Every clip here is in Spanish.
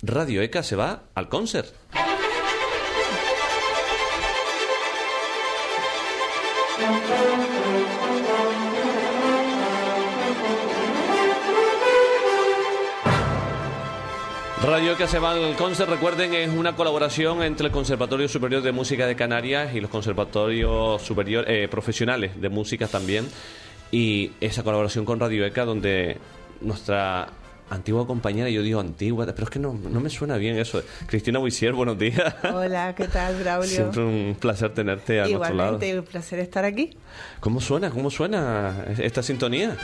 Radio ECA se va al concert. Radio ECA se va al concert, recuerden, es una colaboración entre el Conservatorio Superior de Música de Canarias y los conservatorios superior, eh, profesionales de música también. Y esa colaboración con Radio ECA, donde nuestra antigua compañera, yo digo antigua, pero es que no, no me suena bien eso. Cristina Buisier, buenos días. Hola, ¿qué tal, Braulio? Siempre un placer tenerte a nuestro lado. Igualmente, un placer estar aquí. ¿Cómo suena? ¿Cómo suena esta sintonía?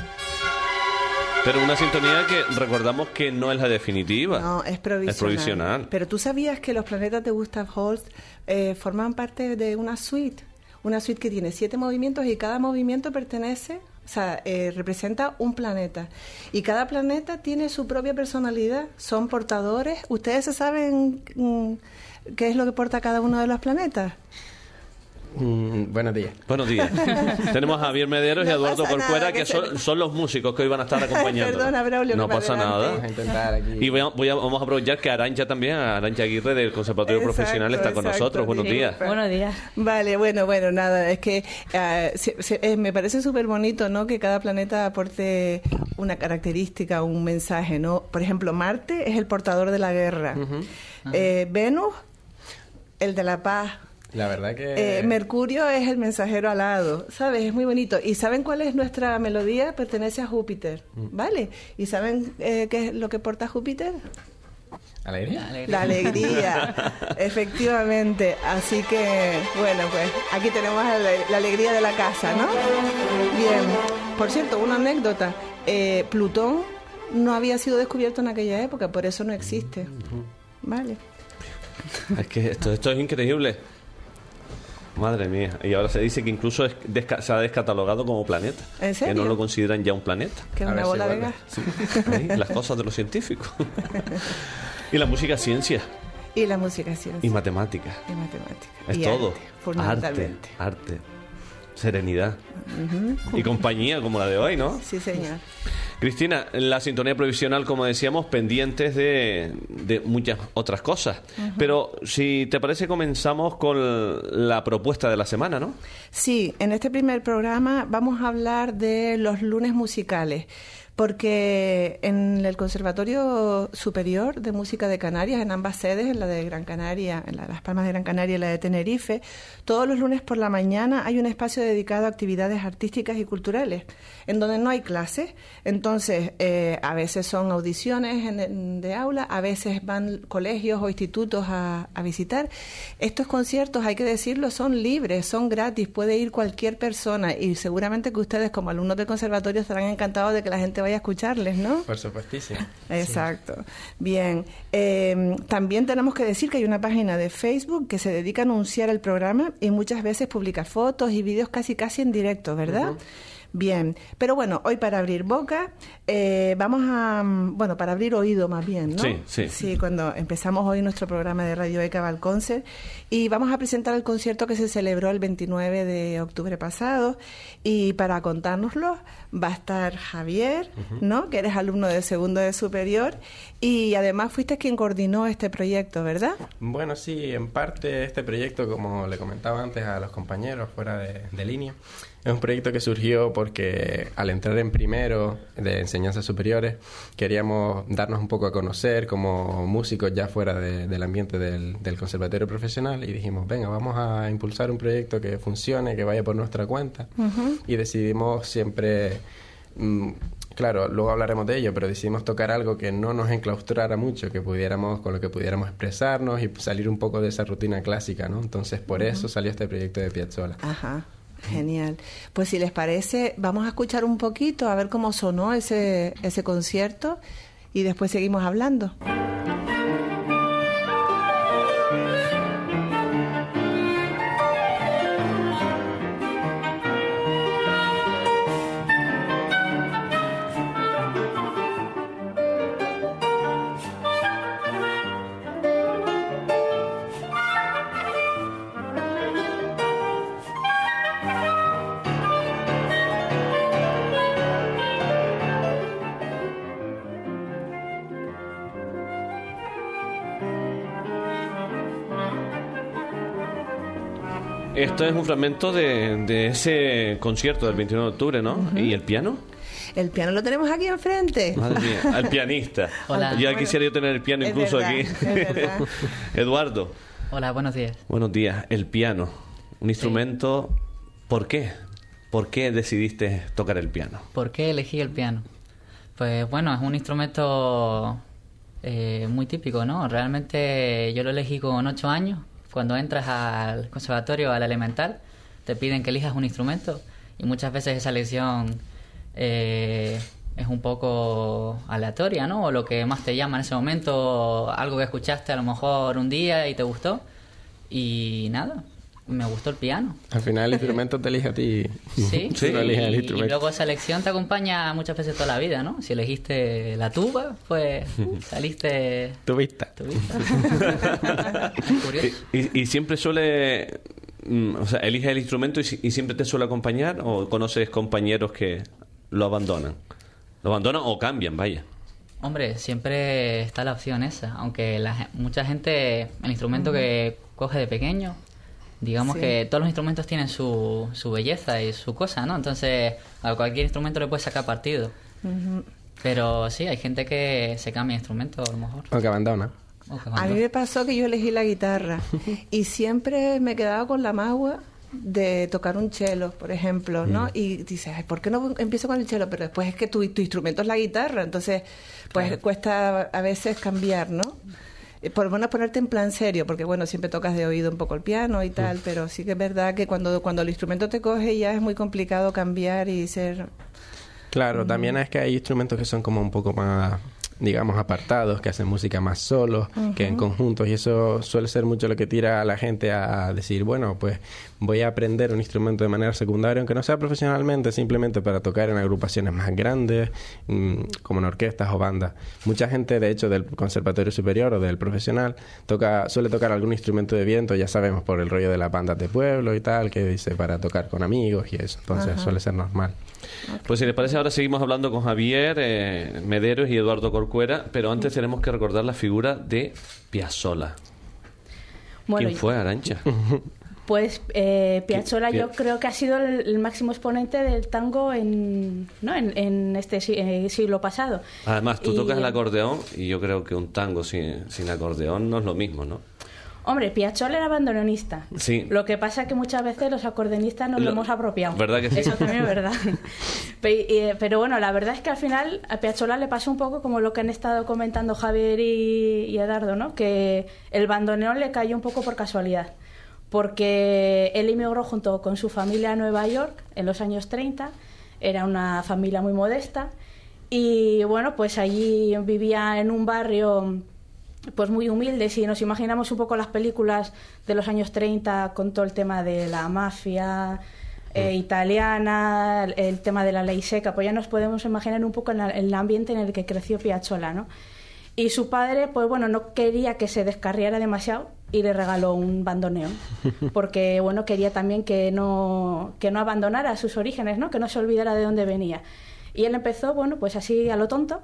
Pero una sintonía que recordamos que no es la definitiva. No, es provisional. Es provisional. Pero tú sabías que los planetas de Gustav Holst eh, forman parte de una suite. Una suite que tiene siete movimientos y cada movimiento pertenece o sea, eh, representa un planeta. Y cada planeta tiene su propia personalidad. Son portadores. ¿Ustedes se saben mm, qué es lo que porta cada uno de los planetas? Mm, buenos días. Buenos días. Tenemos a Javier Mederos y a Eduardo Corcuera, que, son, son, los músicos que hoy van a estar acompañando. Perdona, Braulio, no pasa nada. Vamos a intentar aquí. Y voy a, voy a, vamos a aprovechar que Arancha también, Arancha Aguirre del Conservatorio Exacto, Profesional, está con exacto, nosotros. Buenos sí. días. Buenos días. Vale, bueno, bueno, nada, es que ah, se- se- eh, me parece súper bonito, ¿no? Que cada planeta aporte una característica, un mensaje, ¿no? Por ejemplo, Marte es el portador de la guerra. Eh, Venus, el de la paz. La verdad que... Eh, Mercurio es el mensajero alado, ¿sabes? Es muy bonito. ¿Y saben cuál es nuestra melodía? Pertenece a Júpiter, ¿vale? ¿Y saben eh, qué es lo que porta Júpiter? ¿Alegría? La alegría, efectivamente. Así que, bueno, pues aquí tenemos la, la alegría de la casa, ¿no? Bien. Por cierto, una anécdota. Eh, Plutón no había sido descubierto en aquella época, por eso no existe. Vale. Es que esto, esto es increíble. Madre mía. Y ahora se dice que incluso es desca- se ha descatalogado como planeta. ¿En Que serio? no lo consideran ya un planeta. Que una bola de gas. Ahí, las cosas de los científicos. y la música, ciencia Y la música, ciencia. y matemática. y matemática. Es y todo. arte, Arte, arte, serenidad. Y compañía como la de hoy, ¿no? Sí, señor. Cristina, la sintonía provisional, como decíamos, pendientes de, de muchas otras cosas. Pero si te parece, comenzamos con la propuesta de la semana, ¿no? Sí, en este primer programa vamos a hablar de los lunes musicales, porque en el Conservatorio Superior de Música de Canarias, en ambas sedes, en la de Gran Canaria, en la de Las Palmas de Gran Canaria y la de Tenerife, todos los lunes por la mañana hay un espacio dedicado a actividades artísticas y culturales, en donde no hay clases. Entonces, eh, a veces son audiciones en- de aula, a veces van colegios o institutos a, a visitar. Estos conciertos, hay que decirlo, son libres, son gratis, puede ir cualquier persona y seguramente que ustedes como alumnos del conservatorio estarán encantados de que la gente vaya a escucharles, ¿no? Por supuestísimo. Exacto. Bien. Eh, también tenemos que decir que hay una página de Facebook que se dedica a anunciar el programa y muchas veces publica fotos y vídeos casi casi en directo, ¿verdad? Bien, pero bueno, hoy para abrir boca, eh, vamos a, mm, bueno, para abrir oído más bien, ¿no? Sí, sí. Sí, cuando empezamos hoy nuestro programa de Radio ECA al Concert y vamos a presentar el concierto que se celebró el 29 de octubre pasado y para contárnoslo va a estar Javier, ¿no? Que eres alumno de segundo de superior y además fuiste quien coordinó este proyecto, ¿verdad? Bueno, sí, en parte este proyecto, como le comentaba antes a los compañeros fuera de, de línea, es un proyecto que surgió porque al entrar en primero de enseñanzas superiores queríamos darnos un poco a conocer como músicos ya fuera de- del ambiente del, del conservatorio profesional y dijimos, venga, vamos a impulsar un proyecto que funcione, que vaya por nuestra cuenta y decidimos siempre... mm, Claro, luego hablaremos de ello, pero decidimos tocar algo que no nos enclaustrara mucho, que pudiéramos, con lo que pudiéramos expresarnos y salir un poco de esa rutina clásica, ¿no? Entonces, por eso salió este proyecto de Piazzolla. Ajá. Genial. Pues si les parece, vamos a escuchar un poquito a ver cómo sonó ese, ese concierto y después seguimos hablando. Es un fragmento de, de ese concierto del 21 de octubre, ¿no? ¿Y el piano? El piano lo tenemos aquí enfrente. Madre mía, al pianista. Hola. Ya quisiera yo tener el piano Es incluso verdad, aquí. Eduardo, Hola, buenos días. buenos días. El piano, un instrumento. ¿Por qué? ¿Por qué decidiste tocar el piano? ¿Por qué elegí el piano? Pues bueno, es un instrumento eh, muy típico, ¿no? Realmente yo lo elegí con ocho años. Cuando entras al conservatorio, al elemental, te piden que elijas un instrumento y muchas veces esa elección eh, es un poco aleatoria, ¿no? O lo que más te llama en ese momento, algo que escuchaste a lo mejor un día y te gustó. Y nada, me gustó el piano. Al final el instrumento te elige a ti. Sí, Tú no eliges el y, y instrumento. luego esa elección te acompaña muchas veces toda la vida, ¿no? Si elegiste la tuba, pues saliste... Tu vista. tubista. Curioso. ¿Y, y- y siempre suele. mm, O sea, eliges el instrumento y, y siempre te suele acompañar o conoces compañeros que lo abandonan? Lo abandonan o cambian, vaya. Hombre, siempre está la opción esa, aunque la, mucha gente, el instrumento que coge de pequeño, digamos Sí. que todos los instrumentos tienen su, su belleza y su cosa, ¿no? Entonces, a cualquier instrumento le puedes sacar partido. Pero sí, hay gente que se cambia de instrumento a lo mejor. O que abandona. O que A mí me pasó que yo elegí la guitarra y siempre me quedaba con la magua de tocar un cello, por ejemplo, ¿no? Y dices, Ay, ¿por qué no empiezo con el cello? Pero después es que tu, tu instrumento es la guitarra, entonces pues cuesta a veces cambiar, ¿no? Eh, Por lo menos ponerte en plan serio, porque bueno, siempre tocas de oído un poco el piano y tal, pero sí que es verdad que cuando, cuando el instrumento te coge ya es muy complicado cambiar y ser... Claro, también es que hay instrumentos que son como un poco más, digamos, apartados, que hacen música más solos que en conjuntos. Y eso suele ser mucho lo que tira a la gente a decir, bueno, pues voy a aprender un instrumento de manera secundaria, aunque no sea profesionalmente, simplemente para tocar en agrupaciones más grandes, mm, como en orquestas o bandas. Mucha gente, de hecho, del conservatorio superior o del profesional, toca, suele tocar algún instrumento de viento, ya sabemos, por el rollo de las bandas de pueblo y tal, que dice para tocar con amigos y eso. Entonces suele ser normal. Pues si les parece, ahora seguimos hablando con Javier eh, Mederos y Eduardo Corcuera, pero antes tenemos que recordar la figura de Piazzolla. Bueno, ¿Quién fue, Arancha? Pues eh, Piazzolla Pi- yo creo que ha sido el, el máximo exponente del tango en, ¿no? en, en este eh, siglo pasado. Además, tú Y, tocas el acordeón y yo creo que un tango sin, sin acordeón no es lo mismo, ¿no? Hombre, Piazzolla era bandoneonista. Sí. Lo que pasa es que muchas veces los acordeonistas nos lo, Lo- hemos apropiado. ¿Verdad que sí? Eso también es verdad. Eh, Pero bueno, la verdad es que al final a Piazzolla le pasó un poco como lo que han estado comentando Javier y, y Edardo, ¿no? Que el bandoneón le cayó un poco por casualidad. Porque él emigró junto con su familia a Nueva York en los años 30. Era una familia muy modesta. Y bueno, pues allí vivía en un barrio pues muy humilde. Si nos imaginamos un poco las películas de los años 30 con todo el tema de la mafia eh, italiana, el, tema de la ley seca, pues ya nos podemos imaginar un poco en la- en el ambiente en el que creció Piazzolla, ¿no? Y su padre, pues bueno, no quería que se descarriara demasiado y le regaló un bandoneón, porque bueno, quería también que no, que no abandonara sus orígenes, ¿no? Que no se olvidara de dónde venía. Y él empezó, bueno, pues así a lo tonto,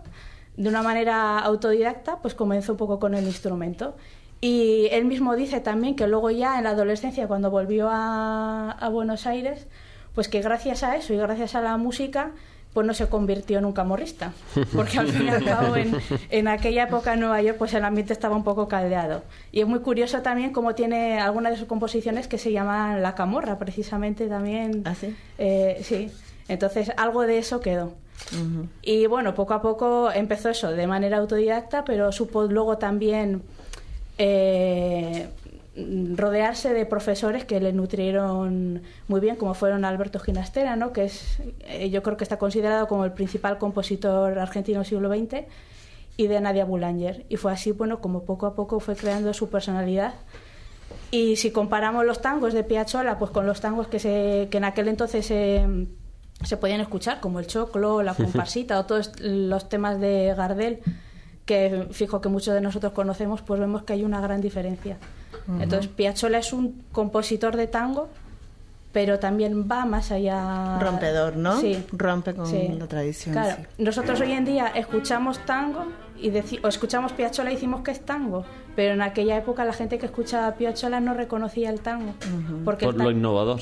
de una manera autodidacta, pues comenzó un poco con el instrumento. Y él mismo dice también que luego ya en la adolescencia, cuando volvió a, a Buenos Aires, pues que gracias a eso y gracias a la música, pues no se convirtió en un camorrista. Porque al fin y al cabo, en, en aquella época en Nueva York, pues el ambiente estaba un poco caldeado. Y es muy curioso también cómo tiene algunas de sus composiciones que se llaman La Camorra, precisamente también. ¿Ah, sí? Eh, sí. Entonces, algo de eso quedó. Y bueno, poco a poco empezó eso de manera autodidacta, pero supo luego también eh, rodearse de profesores que le nutrieron muy bien, como fueron Alberto Ginastera, ¿no? que es, eh, yo creo que está considerado como el principal compositor argentino del siglo XX, y de Nadia Boulanger. Y fue así, bueno, como poco a poco fue creando su personalidad. Y si comparamos los tangos de Piazzolla pues con los tangos que, se, que en aquel entonces se, se podían escuchar, como el choclo, la comparsita o todos los temas de Gardel, que fijo que muchos de nosotros conocemos, pues vemos que hay una gran diferencia. Entonces, Piazzolla es un compositor de tango, pero también va más allá. Rompedor, ¿no? Sí. Rompe con Sí. la tradición. Claro, sí. nosotros hoy en día escuchamos tango y o escuchamos Piazzolla y decimos que es tango, pero en aquella época la gente que escuchaba Piazzolla no reconocía el tango. porque Por lo innovador.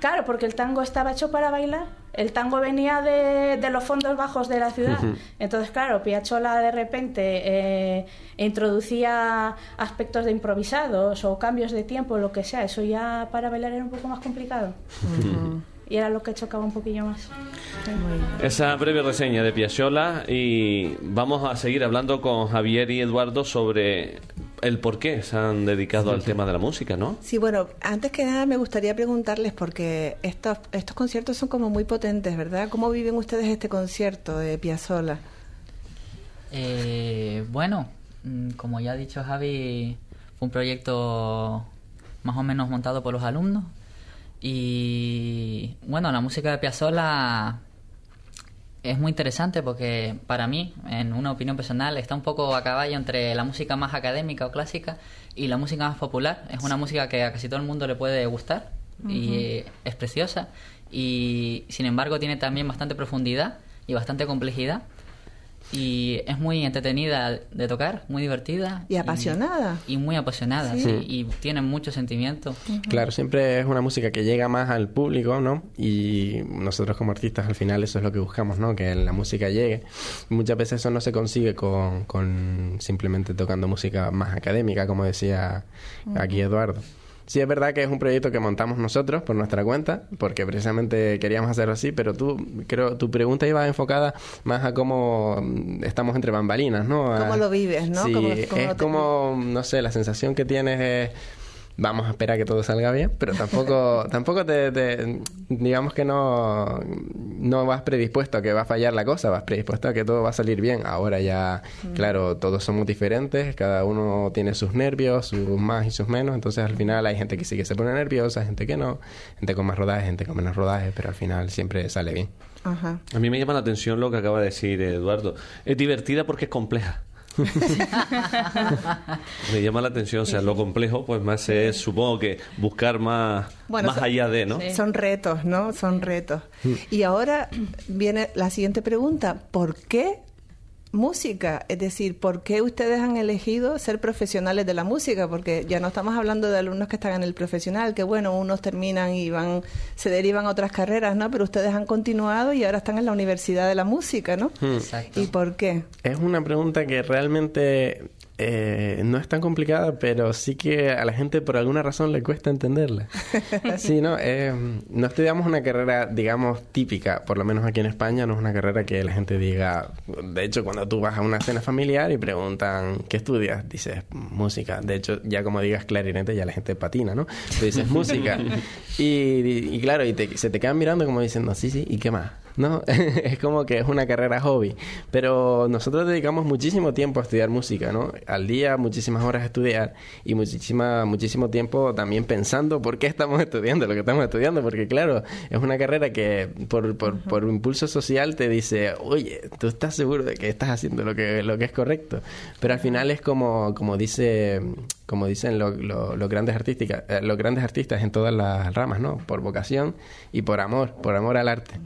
Claro, porque el tango estaba hecho para bailar. El tango venía de, los fondos bajos de la ciudad. Entonces, claro, Piazzolla de repente eh, introducía aspectos de improvisados o cambios de tiempo, lo que sea. Eso ya para bailar era un poco más complicado y era lo que chocaba un poquillo más. Esa breve reseña de Piazzolla y vamos a seguir hablando con Javier y Eduardo sobre el por qué se han dedicado al tema de la música, ¿no? Sí, bueno, antes que nada me gustaría preguntarles porque estos estos conciertos son como muy potentes, ¿verdad? ¿Cómo viven ustedes este concierto de Piazzolla? Eh, bueno, mm, como ya ha dicho Javi, fue un proyecto más o menos montado por los alumnos y bueno, la música de Piazzolla es muy interesante porque para mí, en una opinión personal, está un poco a caballo entre la música más académica o clásica y la música más popular. Es una música que a casi todo el mundo le puede gustar y es preciosa. Y sin embargo tiene también bastante profundidad y bastante complejidad y es muy entretenida de tocar, muy divertida. Y apasionada. Y, muy apasionada, sí. Y tiene mucho sentimiento. Claro, siempre es una música que llega más al público, ¿no? Y nosotros como artistas al final eso es lo que buscamos, ¿no? Que la música llegue. muchas veces eso no se consigue con, con simplemente tocando música más académica, como decía aquí Eduardo. Sí, es verdad que es un proyecto que montamos nosotros por nuestra cuenta, porque precisamente queríamos hacerlo así, pero tú, creo, tu pregunta iba enfocada más a cómo estamos entre bambalinas, ¿no? ¿Cómo lo vives, no? Sí, es como, no sé, la sensación que tienes es vamos a esperar que todo salga bien, pero tampoco, tampoco te, digamos que no, no vas predispuesto a que va a fallar la cosa, vas predispuesto a que todo va a salir bien. Ahora ya, mm. claro, todos somos diferentes, cada uno tiene sus nervios, sus más y sus menos, entonces al final hay gente que sí que se pone nerviosa, gente que no, gente con más rodaje, gente con menos rodaje, pero al final siempre sale bien. Ajá. A mí me llama la atención lo que acaba de decir Eduardo. Es divertida porque es compleja. Me llama la atención, o sea, lo complejo, pues más es, supongo que buscar más, más allá de, ¿no? Son retos, ¿no? Son retos. Mm. Y ahora viene la siguiente pregunta, ¿por qué música, es decir, ¿por qué ustedes han elegido ser profesionales de la música? Porque ya no estamos hablando de alumnos que están en el profesional, que bueno, unos terminan y van, se derivan a otras carreras, ¿no? Pero ustedes han continuado y ahora están en la Universidad de la Música, ¿no? Hmm. Exacto. ¿Y por qué? Es una pregunta que realmente eh, no es tan complicada, pero sí que a la gente por alguna razón le cuesta entenderla. Sí, ¿no? Eh, no estudiamos una carrera, digamos, típica, por lo menos aquí en España, no es una carrera que la gente diga... De hecho, cuando tú vas a una cena familiar y preguntan, ¿qué estudias? Dices, música. De hecho, ya como digas clarinete, ya la gente patina, ¿no? Tú dices, música. y, claro, y se te quedan mirando como diciendo, sí, sí, ¿y qué más? ¿No? es como que es una carrera hobby. Pero nosotros dedicamos muchísimo tiempo a estudiar música, ¿no? Al día, muchísimas horas a estudiar y muchísima, muchísimo tiempo también pensando por qué estamos estudiando lo que estamos estudiando, porque claro, es una carrera que por, por, por impulso social te dice, oye, tú estás seguro de que estás haciendo lo que, lo que es correcto. Pero al final es como, como dice como dicen los grandes artísticas, eh, los grandes artistas en todas las ramas, ¿no? Por vocación y por amor, por amor al arte.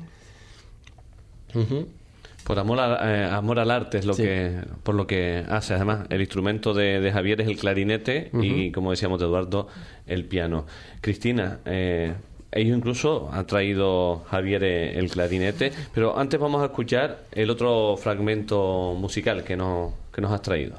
Por amor, eh, amor al arte es lo que por lo que hace. Además, el instrumento de, Javier es el clarinete y, como decíamos de Eduardo, el piano. Cristina, eh, ellos incluso han traído Javier eh, el clarinete, pero antes vamos a escuchar el otro fragmento musical que, no, que nos has traído.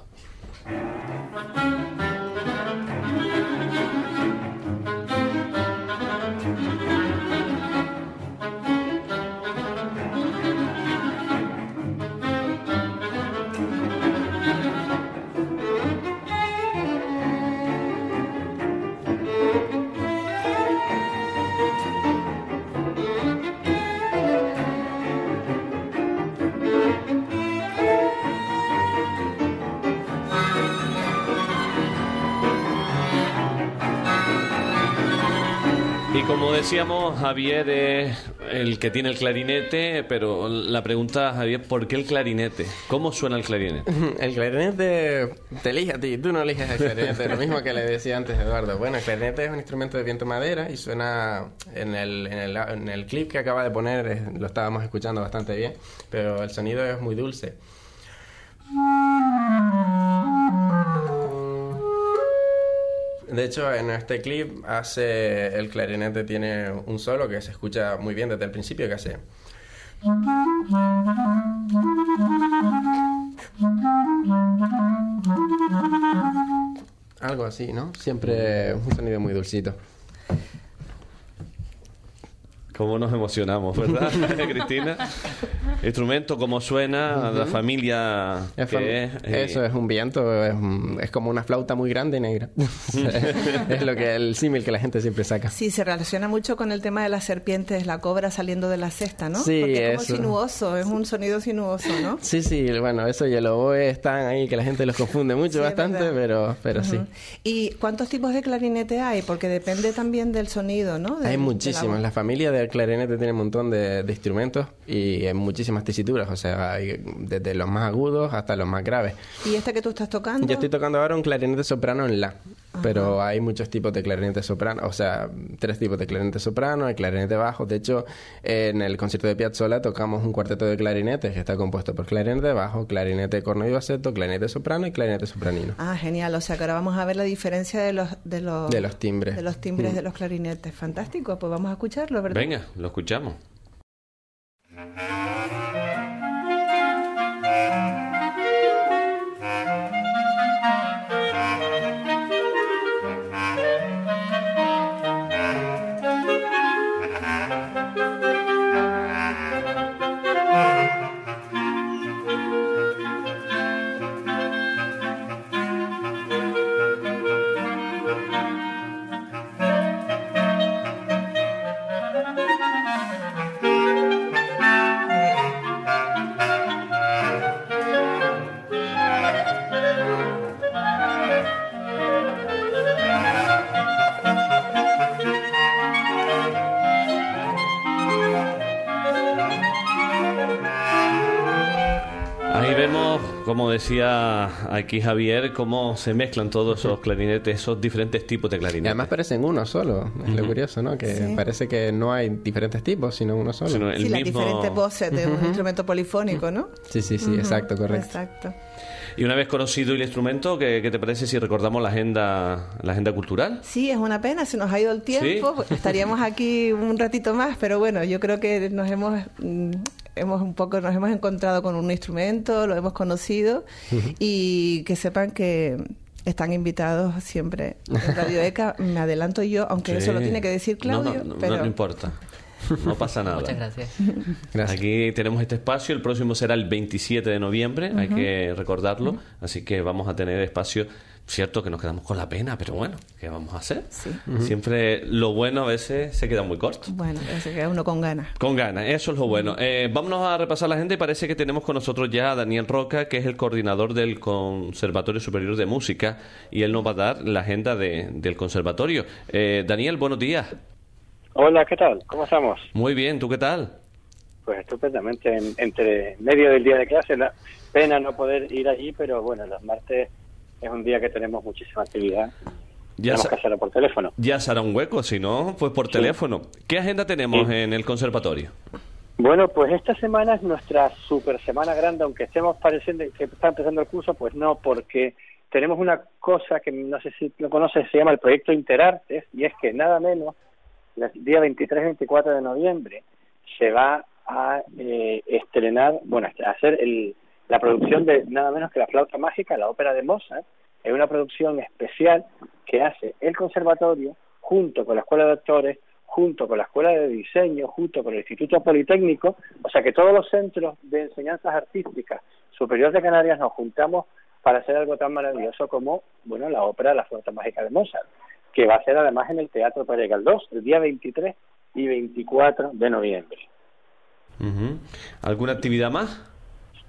Como decíamos, Javier es el que tiene el clarinete, pero la pregunta, Javier, ¿por qué el clarinete? ¿Cómo suena el clarinete? El clarinete te elige a ti, tú no eliges el clarinete, lo mismo que le decía antes Eduardo. Bueno, el clarinete es un instrumento de viento madera y suena en el, en el, en el clip que acaba de poner, lo estábamos escuchando bastante bien, pero el sonido es muy dulce. De hecho, en este clip hace el clarinete tiene un solo que se escucha muy bien desde el principio que hace. Algo así, ¿no? Siempre un sonido muy dulcito. Cómo nos emocionamos, ¿verdad, Cristina? Instrumento, cómo suena, la familia Es que fam- es. eh, Eso es un viento, es, un- es como una flauta muy grande y negra. es lo que el símil que la gente siempre saca. Sí, se relaciona mucho con el tema de las serpientes, la cobra saliendo de la cesta, ¿no? Sí, Porque es como eso. sinuoso, es un sonido sinuoso, ¿no? Sí, sí, bueno, eso y el oboe están ahí que la gente los confunde mucho Sí, bastante, pero, pero sí. ¿Y cuántos tipos de clarinete hay? Porque depende también del sonido, ¿no? De- Hay de la muchísimos. voz. La familia del clarinete tiene un montón de, de instrumentos y hay muchísimas tesituras, o sea, hay desde los más agudos hasta los más graves. ¿Y este que tú estás tocando? Yo estoy tocando ahora un clarinete soprano en la, pero hay muchos tipos de clarinete soprano, o sea, tres tipos de clarinete soprano, hay clarinete bajo. De hecho, en el concierto de Piazzolla tocamos un cuarteto de clarinetes que está compuesto por clarinete bajo, clarinete corno y baseto, clarinete soprano y clarinete sopranino. Ah, genial. O sea, que ahora vamos a ver la diferencia de los... De los, De los timbres. De los timbres Mm. de los clarinetes. Fantástico. Pues vamos a escucharlo, ¿verdad? Venga, lo escuchamos. Decía aquí Javier, cómo se mezclan todos esos clarinetes, esos diferentes tipos de Y clarinetes. además parecen uno solo, es lo curioso, ¿no? Que Sí. parece que no hay diferentes tipos, sino uno solo. Sino el sí, las diferentes voces de un instrumento polifónico, ¿no? Sí, sí, sí, exacto, correcto. Exacto. Y una vez conocido el instrumento, ¿qué, qué te parece si recordamos la agenda, la agenda cultural? Sí, es una pena, se nos ha ido el tiempo, Sí. estaríamos aquí un ratito más, pero bueno, yo creo que nos hemos mm, hemos un poco nos hemos encontrado con un instrumento, lo hemos conocido y que sepan que están invitados siempre en Radio ECA, me adelanto yo, aunque eso lo Sí. tiene que decir No, Claudio, no, no, pero no importa. No pasa nada. Muchas gracias. Gracias. Aquí tenemos este espacio, el próximo será el 27 de noviembre, hay que recordarlo, así que vamos a tener espacio, cierto que nos quedamos con la pena, pero bueno, ¿qué vamos a hacer? Sí. Siempre lo bueno a veces se queda muy corto. bueno, se queda uno con ganas. Con ganas, eso es lo bueno. Eh, vámonos a repasar la gente. Parece que tenemos con nosotros ya a Daniel Roca, que es el coordinador del Conservatorio Superior de Música, y él nos va a dar la agenda de- del conservatorio. Eh, Daniel, buenos días. Hola, ¿qué tal? ¿Cómo estamos? Muy bien, ¿tú qué tal? Pues estupendamente, en- entre medio del día de clase, la pena no poder ir allí, pero bueno, los martes es un día que tenemos muchísima actividad. Ya, tenemos que hacerlo por teléfono. ya será un hueco, si no, pues por teléfono. ¿Qué agenda tenemos Sí. en el conservatorio? Bueno, pues esta semana es nuestra super semana grande, aunque estemos pareciendo que está empezando el curso, pues no, porque tenemos una cosa que no sé si lo conoces, se llama el proyecto Interartes, y es que nada menos, el día 23-24 de noviembre, se va a eh, estrenar, bueno, a hacer el, la producción de nada menos que La Flauta Mágica, la ópera de Mozart, es una producción especial que hace el conservatorio junto con la Escuela de Actores, junto con la Escuela de Diseño, junto con el Instituto Politécnico, o sea que todos los centros de enseñanzas artísticas superiores de Canarias nos juntamos para hacer algo tan maravilloso como, bueno, la ópera La Flauta Mágica de Mozart, que va a ser además en el Teatro Pérez Galdós el día 23 y 24 de noviembre. ¿Alguna actividad más?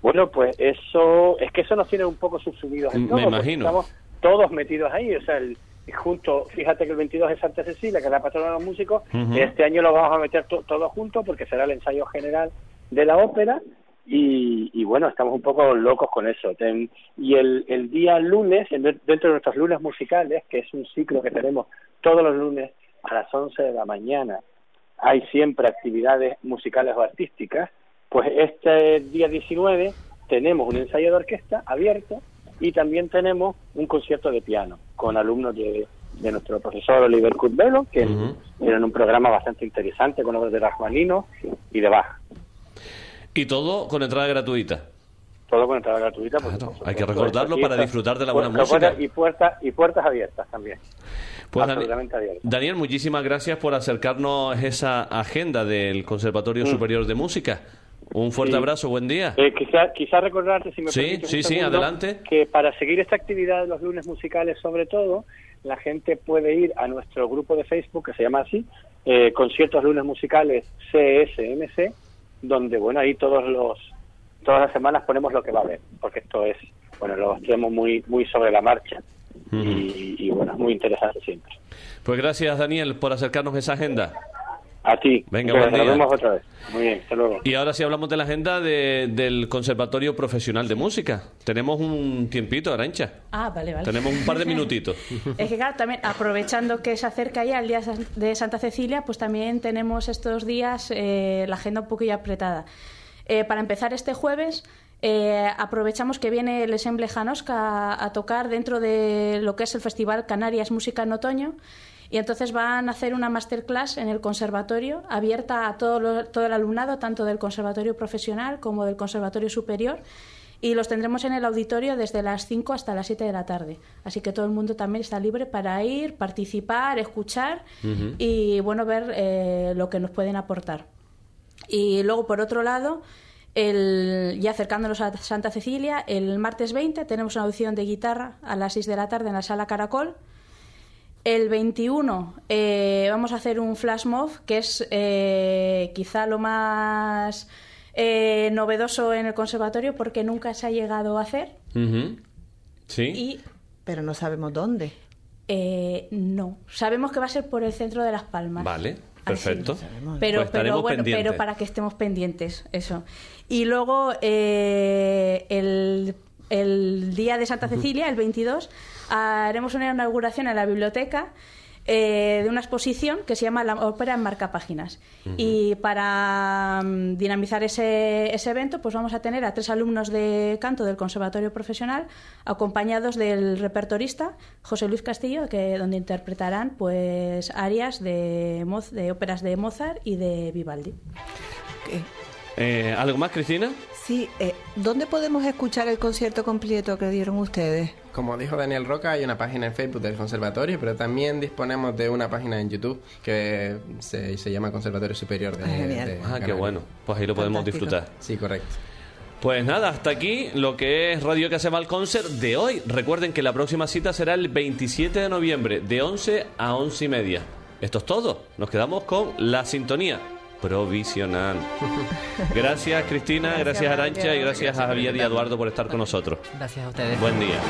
Bueno, pues eso, es que eso nos tiene un poco subsumidos en Me todo, porque imagino. estamos todos metidos ahí, o sea, el, junto, fíjate que el 22 es Santa Cecilia, que es la patrona de los músicos, este año lo vamos a meter to- todo junto porque será el ensayo general de la ópera y, y bueno, estamos un poco locos con eso. Ten- y el, el día lunes, en- dentro de nuestros lunes musicales, que es un ciclo que tenemos todos los lunes a las 11 de la mañana, hay siempre actividades musicales o artísticas, pues este día 19 tenemos un ensayo de orquesta abierto y también tenemos un concierto de piano con alumnos de, de nuestro profesor Oliver Curbelo, que Ujú. tienen un programa bastante interesante con obras de Rachmaninoff y de Bach. Y todo con entrada gratuita. Todo con entrada gratuita. Claro, supuesto. hay que Todo recordarlo para disfrutar de la buena puertas- música. Y puertas, y puertas abiertas también. Pues, abiertas. Daniel, muchísimas gracias por acercarnos esa agenda del Conservatorio Superior de Música. Un fuerte. Sí. abrazo, buen día. Eh, quizá, quizá recordarte, si me Sí, permites sí, sí, segundo, adelante. que para seguir esta actividad de los lunes musicales, sobre todo, la gente puede ir a nuestro grupo de Facebook, que se llama así, eh, Conciertos Lunes Musicales CSMC, donde, bueno, ahí todos los todas las semanas ponemos lo que va a haber, porque esto es, bueno, lo hacemos muy muy sobre la marcha y, y, bueno, es muy interesante siempre. Pues gracias, Daniel, por acercarnos esa agenda. A ti, Venga, Pues, buen nos día. vemos otra vez. Muy bien, hasta luego. Y ahora sí hablamos de la agenda de- del Conservatorio Profesional de Música. Tenemos un tiempito, Arancha. Ah, vale, vale. Tenemos un par de minutitos. Es que claro, también aprovechando que se acerca ya el día san- de Santa Cecilia, pues también tenemos estos días eh, la agenda un poquillo apretada. Eh, para empezar este jueves, eh, aprovechamos que viene el Ensemble Janoska a, a tocar dentro de lo que es el Festival Canarias Música en Otoño. Y entonces van a hacer una masterclass en el conservatorio, abierta a todo, lo- todo el alumnado, tanto del conservatorio profesional como del conservatorio superior. Y los tendremos en el auditorio desde las 5 hasta las 7 de la tarde. Así que todo el mundo también está libre para ir, participar, escuchar y bueno, ver eh, lo que nos pueden aportar. Y luego, por otro lado, el, ya acercándonos a Santa Cecilia, el martes 20 tenemos una audición de guitarra a las 6 de la tarde en la sala Caracol. El 21 eh, vamos a hacer un flash mob, que es eh, quizá lo más eh, novedoso en el conservatorio porque nunca se ha llegado a hacer. Sí. Y Pero no sabemos dónde. eh, no, sabemos que va a ser por el centro de Las Palmas. Vale, perfecto. Pero, Pues pero estaremos bueno, pendientes. pero para que estemos pendientes, eso. Y luego eh, el, el día de Santa Cecilia, el 22, haremos una inauguración en la biblioteca eh, de una exposición que se llama La ópera en marcapáginas. Y para mm, dinamizar ese, ese evento, pues vamos a tener a tres alumnos de canto del Conservatorio Profesional, acompañados del repertorista José Luis Castillo, que, donde interpretarán pues arias de, Moz- de óperas de Mozart y de Vivaldi. Eh, ¿Algo más, Cristina? Sí, eh, ¿dónde podemos escuchar el concierto completo que dieron ustedes? Como dijo Daniel Roca, hay una página en Facebook del conservatorio, pero también disponemos de una página en YouTube que se, se llama Conservatorio Superior de, Ah, genial. de Ah, qué bueno. Pues ahí lo podemos Fantástico. disfrutar. Sí, correcto. Pues nada, hasta aquí lo que es Radio Casemal Concert de hoy. Recuerden que la próxima cita será el 27 de noviembre, de 11 a 11 y media. Esto es todo. Nos quedamos con la sintonía provisional. Gracias, Cristina, gracias, Gracias, Arancha, y gracias a Javier y a Eduardo por estar con nosotros. Gracias a ustedes. Buen día.